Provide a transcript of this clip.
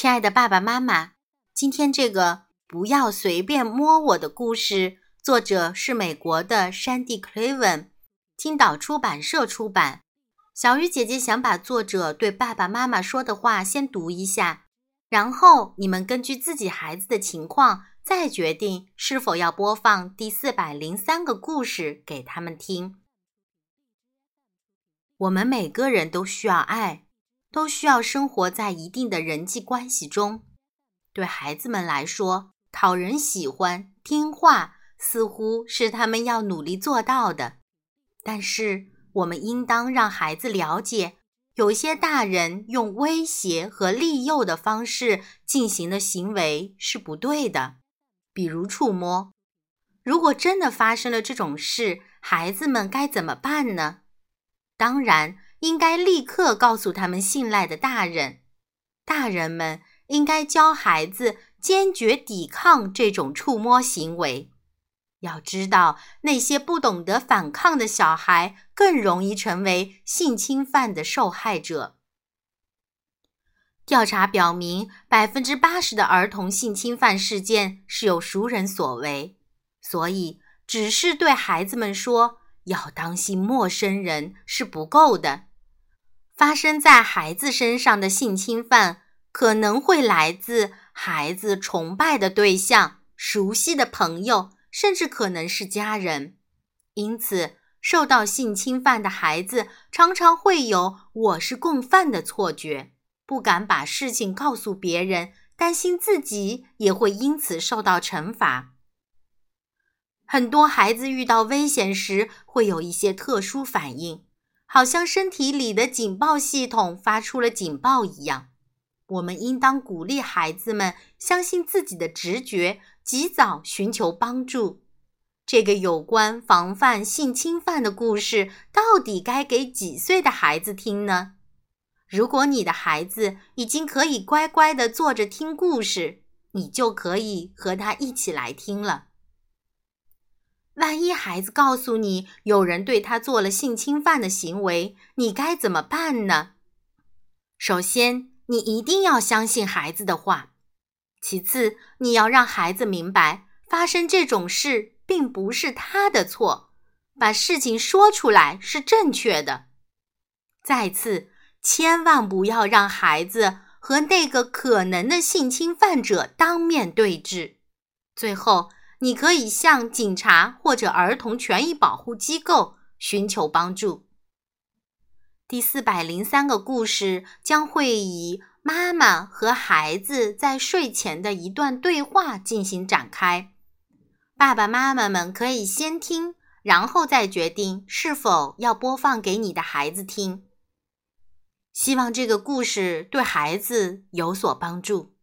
亲爱的爸爸妈妈，今天这个不要随便摸我的故事，作者是美国的山地·克雷文，青岛出版社出版。小鱼姐姐想把作者对爸爸妈妈说的话先读一下，然后你们根据自己孩子的情况再决定是否要播放第四百零三个故事给他们听。我们每个人都需要爱。都需要生活在一定的人际关系中。对孩子们来说，讨人喜欢、听话似乎是他们要努力做到的。但是，我们应当让孩子了解，有些大人用威胁和利诱的方式进行的行为是不对的，比如触摸。如果真的发生了这种事，孩子们该怎么办呢？当然。应该立刻告诉他们信赖的大人，大人们应该教孩子坚决抵抗这种触摸行为。要知道，那些不懂得反抗的小孩更容易成为性侵犯的受害者。调查表明，百分之八十的儿童性侵犯事件是由熟人所为，所以只是对孩子们说要当心陌生人是不够的。发生在孩子身上的性侵犯可能会来自孩子崇拜的对象、熟悉的朋友，甚至可能是家人。因此，受到性侵犯的孩子常常会有“我是共犯”的错觉，不敢把事情告诉别人，担心自己也会因此受到惩罚。很多孩子遇到危险时会有一些特殊反应。好像身体里的警报系统发出了警报一样，我们应当鼓励孩子们相信自己的直觉，及早寻求帮助。这个有关防范性侵犯的故事，到底该给几岁的孩子听呢？如果你的孩子已经可以乖乖地坐着听故事，你就可以和他一起来听了。万一孩子告诉你有人对他做了性侵犯的行为，你该怎么办呢？首先，你一定要相信孩子的话；其次，你要让孩子明白，发生这种事并不是他的错，把事情说出来是正确的；再次，千万不要让孩子和那个可能的性侵犯者当面对质；最后。你可以向警察或者儿童权益保护机构寻求帮助。第四百零三个故事将会以妈妈和孩子在睡前的一段对话进行展开。爸爸妈妈们可以先听，然后再决定是否要播放给你的孩子听。希望这个故事对孩子有所帮助。